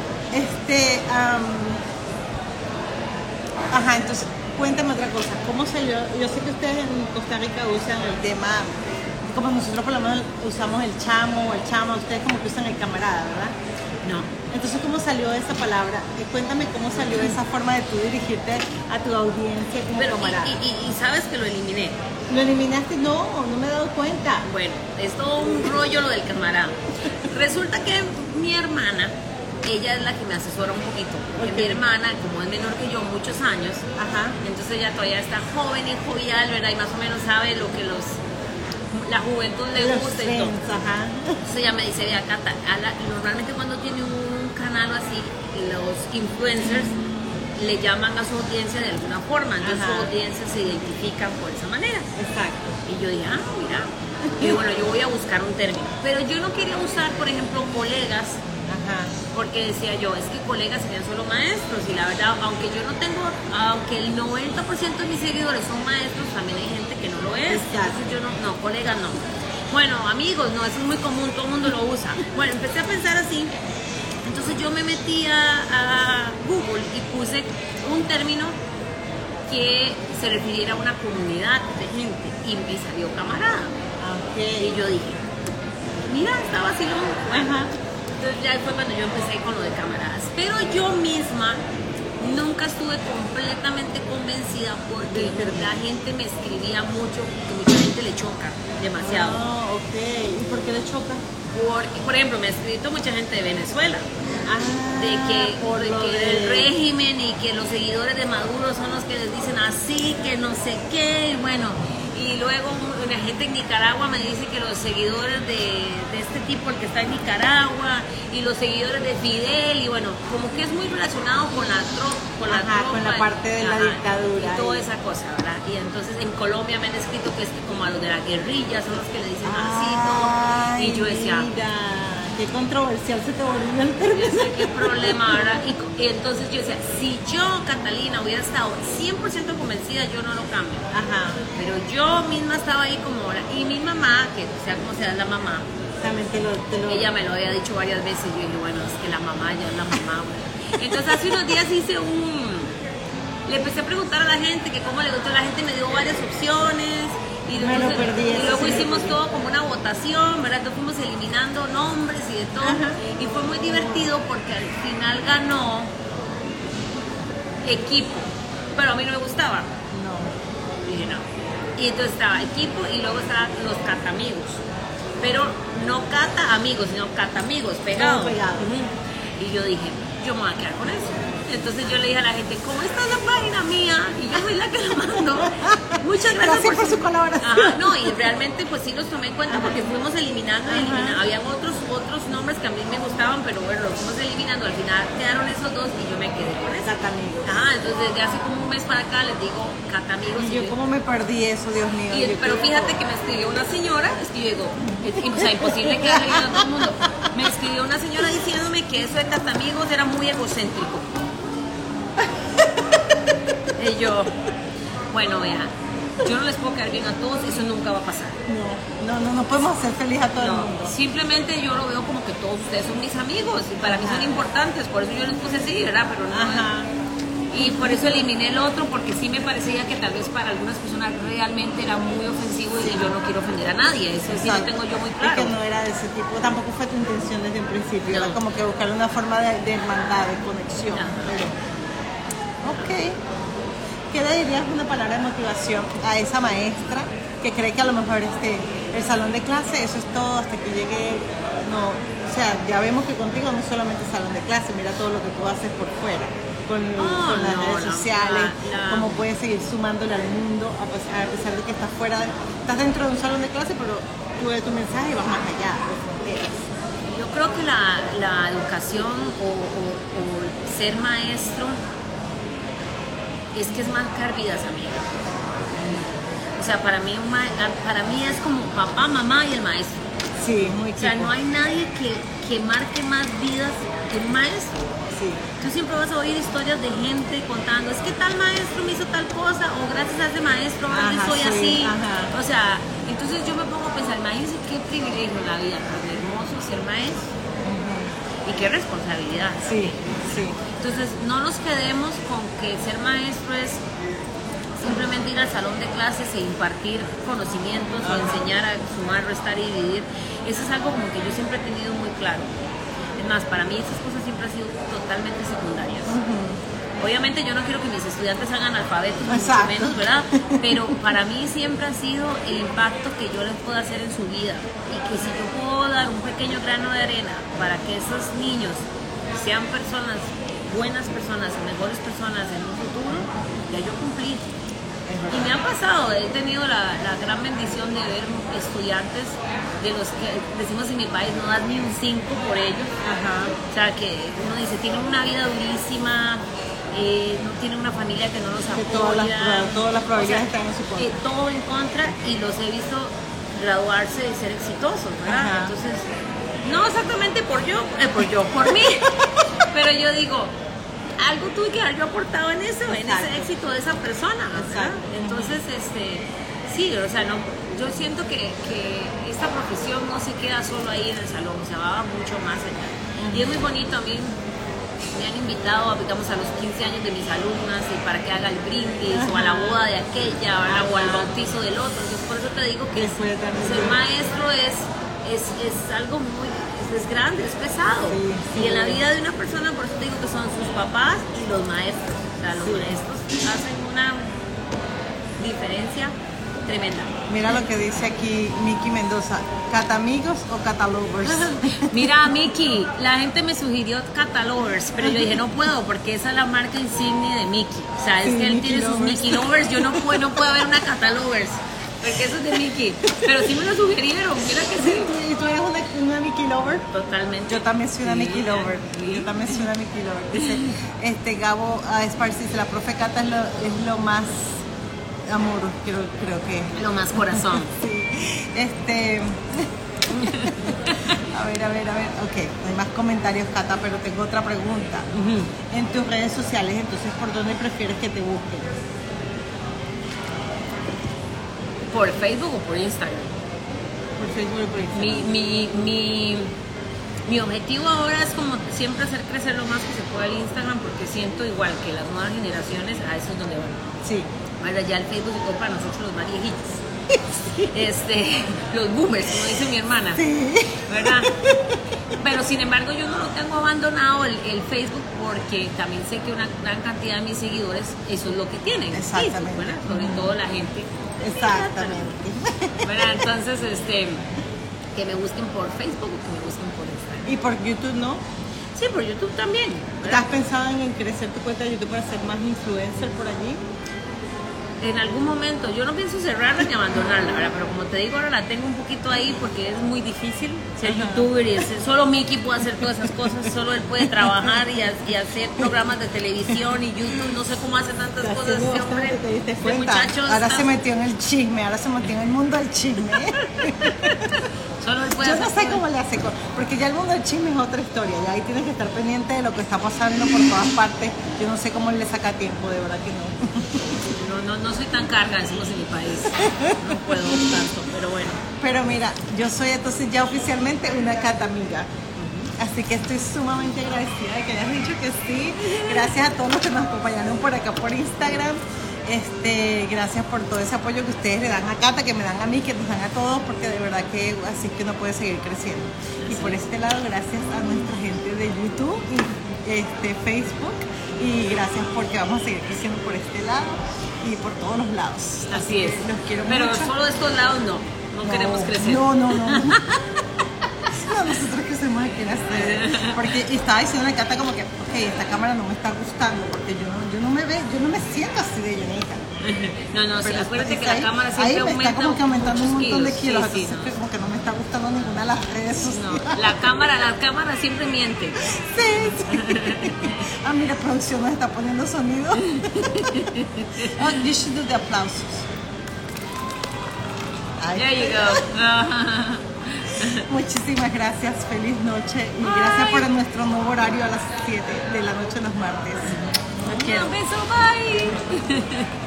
Este, am, Ajá, entonces cuéntame otra cosa. ¿Cómo salió? Yo sé que ustedes en Costa Rica usan el tema, como nosotros por lo menos usamos el chamo o el chama, ustedes como que usan el camarada, ¿verdad? No. Entonces, ¿cómo salió esa palabra? Y cuéntame cómo salió esa forma de tú dirigirte a tu audiencia como Pero, camarada. y, y- y sabes que lo eliminé. ¿Lo eliminaste? No, no me he dado cuenta. Bueno, es todo un rollo lo del camarada. Resulta que mi hermana, ella es la que me asesora un poquito. Porque Ok. mi hermana, como es menor que yo, muchos años, Ajá. entonces ella todavía está joven y jovial, ¿verdad? Y más o menos sabe lo que los la juventud le Los gusta y todo. ajá. Entonces ella me dice, vea, Cata, a la- normalmente cuando tiene un canal así, los influencers le llaman a su audiencia de alguna forma, entonces Ajá. su audiencia se identifica por esa manera. Exacto. Y yo dije, ah, mira. Y bueno, yo voy a buscar un término. Pero yo no quería usar, por ejemplo, colegas, Ajá. porque decía yo, es que colegas serían solo maestros. Y la verdad, aunque yo no tengo, aunque el 90% de mis seguidores son maestros, también hay gente que no lo es. Exacto. Entonces yo no, no, colegas no. Bueno, amigos, no, eso es muy común, todo el mundo lo usa. Bueno, empecé a pensar así. Entonces yo me metí a, a Google y puse un término que se refiriera a una comunidad de gente y me salió camarada. Ok. Y yo dije, mira, está vacilón. Ajá. entonces ya fue cuando yo empecé con lo de camaradas. Pero yo misma nunca estuve completamente convencida porque la gente me escribía mucho, que mucha gente le choca demasiado. Ah, ok. ¿Y por qué le choca? Porque, por ejemplo, me ha escrito mucha gente de Venezuela Ah, de que, por lo que de- el régimen y que los seguidores de Maduro son los que les dicen así, que no sé qué, y bueno, y luego la gente en Nicaragua me dice que los seguidores de, de este tipo, el que está en Nicaragua, y los seguidores de Fidel, y bueno, como que es muy relacionado con la tropa, con la, con parte de la dictadura Y toda esa cosa, ¿verdad? Y entonces en Colombia me han escrito que es como a los de la guerrilla son los que le dicen así, todo. Ay, Y yo decía, mira, qué controversial se te volvió el yo término. sé qué problema, ¿verdad? Y, entonces yo decía, si yo, Catalina, hubiera estado 100% convencida, yo no lo cambio. Ajá, Pero yo misma estaba ahí como ahora. Y mi mamá, que sea como sea la mamá, también te lo, te lo... ella me lo había dicho varias veces. Yo dije, bueno, es que la mamá ya es la mamá. Entonces hace unos días hice un... Le empecé a preguntar a la gente que cómo le gustó. La gente me dio varias opciones. Y, Me lo entonces- perdí, y eso luego sí hicimos todo como una votación, ¿verdad? Entonces fuimos eliminando nombres y de todo. Ajá. Y fue muy divertido porque al final ganó equipo. Pero a mí no me gustaba. No. Dije no. Y entonces estaba equipo y luego estaban los catamigos. Pero no cata amigos, sino cata amigos, pegados. Pegado. Y yo dije, yo me voy a quedar con eso. Entonces yo le dije a la gente, ¿cómo está la página mía? Y yo soy la que la mando. Muchas gracias, Gracias por su colaboración. Ajá, no, y realmente pues sí los tomé en cuenta porque fuimos eliminando eliminando. Habían otros, otros nombres que a mí me gustaban, pero bueno, los fuimos eliminando. Al final quedaron esos dos y yo me quedé con eso. Catamigos. Ajá, entonces desde hace como un mes para acá les digo Catamigos. Y yo, ¿cómo me perdí eso, Dios mío? Y- Yo pero creo- fíjate que me escribió una señora, es que yo digo, o sea, imposible que haya leído a todo el mundo. Me escribió una señora diciéndome que eso de Catamigos era muy egocéntrico. Y yo, bueno, vea, yo no les puedo caer bien a todos, eso nunca va a pasar. No, no, no, no podemos hacer feliz a todo el mundo. simplemente yo lo veo como que todos ustedes son mis amigos y para mí son importantes, por eso yo les puse así, ¿verdad? Pero no. Ajá. Y por eso eliminé el otro, porque sí me parecía que tal vez para algunas personas realmente era muy ofensivo y yo no quiero ofender a nadie. Eso sí lo tengo yo muy Y claro. que no era de ese tipo, tampoco fue tu intención desde un principio, No. era como que buscar una forma de, de hermandad, de conexión. Pero, ok. ¿Qué le dirías una palabra de motivación a esa maestra que cree que a lo mejor este, el salón de clase, eso es todo hasta que llegue? No, o sea, ya vemos que contigo no es solamente salón de clase, mira todo lo que tú haces por fuera, con, Oh, con las no, redes sociales, la- cómo puedes seguir sumándole al mundo a pesar, a pesar de que estás fuera, de- estás dentro de un salón de clase, pero tu, tu mensaje va más allá de. Yo creo que la, la educación o, o- o ser maestro es que es marcar vidas, amiga. O sea, para mí, un ma- para mí es como papá, mamá y el maestro. Sí, muy O sea, no hay nadie que, que marque más vidas que un maestro. Sí. Tú siempre vas a oír historias de gente contando, es que tal maestro me hizo tal cosa, o gracias a ese maestro ahora Ajá, soy sí, así. ajá. O sea, entonces yo me pongo a pensar, imagínense qué privilegio la vida, tan hermoso ser maestro. Y qué responsabilidad. Sí, sí. Entonces, no nos quedemos con que ser maestro es simplemente ir al salón de clases e impartir conocimientos o enseñar a sumar, restar y dividir. Eso es algo como que yo siempre he tenido muy claro. Es más, para mí esas cosas siempre han sido totalmente secundarias. Obviamente yo no quiero que mis estudiantes hagan alfabetos, ni mucho menos, ¿verdad? Pero para mí siempre ha sido el impacto que yo les puedo hacer en su vida. Y que si yo puedo dar un pequeño grano de arena para que esos niños sean personas, buenas personas, mejores personas en un futuro, ya yo cumplí. Y me ha pasado, he tenido la, la gran bendición de ver estudiantes de los que decimos en mi país, no das ni un 5 por ellos. Ajá. O sea, que uno dice, tienen una vida durísima, eh, no tienen una familia que no los apoya. todas las proba- todas las probabilidades O sea, están en su contra. eh, todo en contra y los he visto graduarse y ser exitosos, ¿verdad? Ajá. Entonces, no exactamente por yo, eh, por yo, por mí, pero yo digo, algo tuve que haber yo aportado en eso, en ese éxito de esa persona, ¿verdad? Entonces, este, sí, o sea, no, yo siento que, que esta profesión no se queda solo ahí en el salón, o sea, va mucho más allá. Y es muy bonito, a mí me han invitado, digamos, a los 15 años de mis alumnas y para que haga el brindis o a la boda de aquella o al bautizo del otro. Entonces, por eso te digo que ser maestro es, es, es algo muy es, grande, es pesado. Sí, sí. y en la vida de una persona, por eso digo que son sus papás y los maestros. O sea, los Sí. maestros hacen una diferencia tremenda. Mira lo que dice aquí Miki Mendoza, ¿catamigos o catalovers? Mira, Mickey, la gente me sugirió Catalovers, pero yo dije no puedo porque esa es la marca insignia de Mickey. O sea, es que él Mickey tiene sus. Mickey Lovers, yo no puedo, no puedo haber una Catalovers, porque eso es de Mickey. Pero sí me lo sugirieron, mira que sí. ¿Y tú eres una, una Mickey lover? Totalmente. Yo también soy una Sí, Mickey lover. sí. Yo también soy una Mickey lover. Dice, este Gabo ah, Esparci dice, la profe Cata es lo, es lo más amor, creo, creo que. Lo más corazón. Sí. Este. A ver, a ver, a ver. Ok, hay más comentarios, Cata, pero tengo otra pregunta. En tus redes sociales, entonces, ¿por dónde prefieres que te busquen? ¿Por Facebook o por Instagram? Mi, mi, mi, mi objetivo ahora es como siempre hacer crecer lo más que se pueda el Instagram porque siento igual que las nuevas generaciones a eso es donde van. Sí. Ya el Facebook se compra a nosotros los más viejitos. Este, los boomers, como dice mi hermana. Sí. ¿Verdad? Pero sin embargo yo no lo tengo abandonado el, el Facebook porque también sé que una gran cantidad de mis seguidores eso es lo que tienen. Exactamente. Facebook. Sobre todo la gente. Exactamente. ¿verdad? Entonces, este, que me busquen por Facebook o que me busquen por Instagram. ¿Y por YouTube no? Sí, por YouTube también. ¿Has pensado en crecer tu cuenta de YouTube para ser más influencer por allí? En algún momento, yo no pienso cerrarla ni abandonarla, ¿verdad? Pero como te digo, ahora la tengo un poquito ahí porque es muy difícil ser youtuber y solo Mickey puede hacer todas esas cosas, solo él puede trabajar y, hacer programas de televisión y YouTube, no sé cómo hace tantas cosas ese hombre. Te muchachos, ahora se metió en el chisme, ahora se metió en el mundo del chisme. Solo él puede Yo no sé cómo le hace, porque ya el mundo del chisme es otra historia, ya ahí tienes que estar pendiente de lo que está pasando por todas partes. Yo no sé cómo él le saca tiempo, de verdad que no no, no soy tan carga, decimos en mi país. No puedo tanto, pero bueno. Pero mira, yo soy entonces ya oficialmente una cata amiga. Así que estoy sumamente agradecida de que hayas dicho que sí. Gracias a todos los que nos acompañaron por acá por Instagram. Este, gracias por todo ese apoyo que ustedes le dan a Cata, que me dan a mí, que nos dan a todos, porque de verdad que así que no puede seguir creciendo. Y por este lado, gracias a nuestra gente de YouTube y este, Facebook. Y gracias porque vamos a seguir creciendo por este lado y por todos los lados. Así, es. Los quiero Pero solo de estos lados no, no, queremos crecer. No, no, no. no, nosotros crecemos aquí en hacer. Porque estaba diciendo la Cata como que, ok, esta cámara no me está gustando porque yo, yo no me ve, yo no me siento así de llenita. No, no, sí, acuérdate que la cámara siempre ahí me aumenta está como que aumentando un montón de kilos, sí, sí, no. como que no me está gustando ninguna de las redes sociales. No, la cámara, la cámara siempre miente. Sí, sí. Ah, mira, producción nos está poniendo sonido. oh, you should do the aplausos. There you go. Muchísimas gracias, feliz noche y gracias por nuestro nuevo horario a las 7 de la noche los martes. Un beso, bye.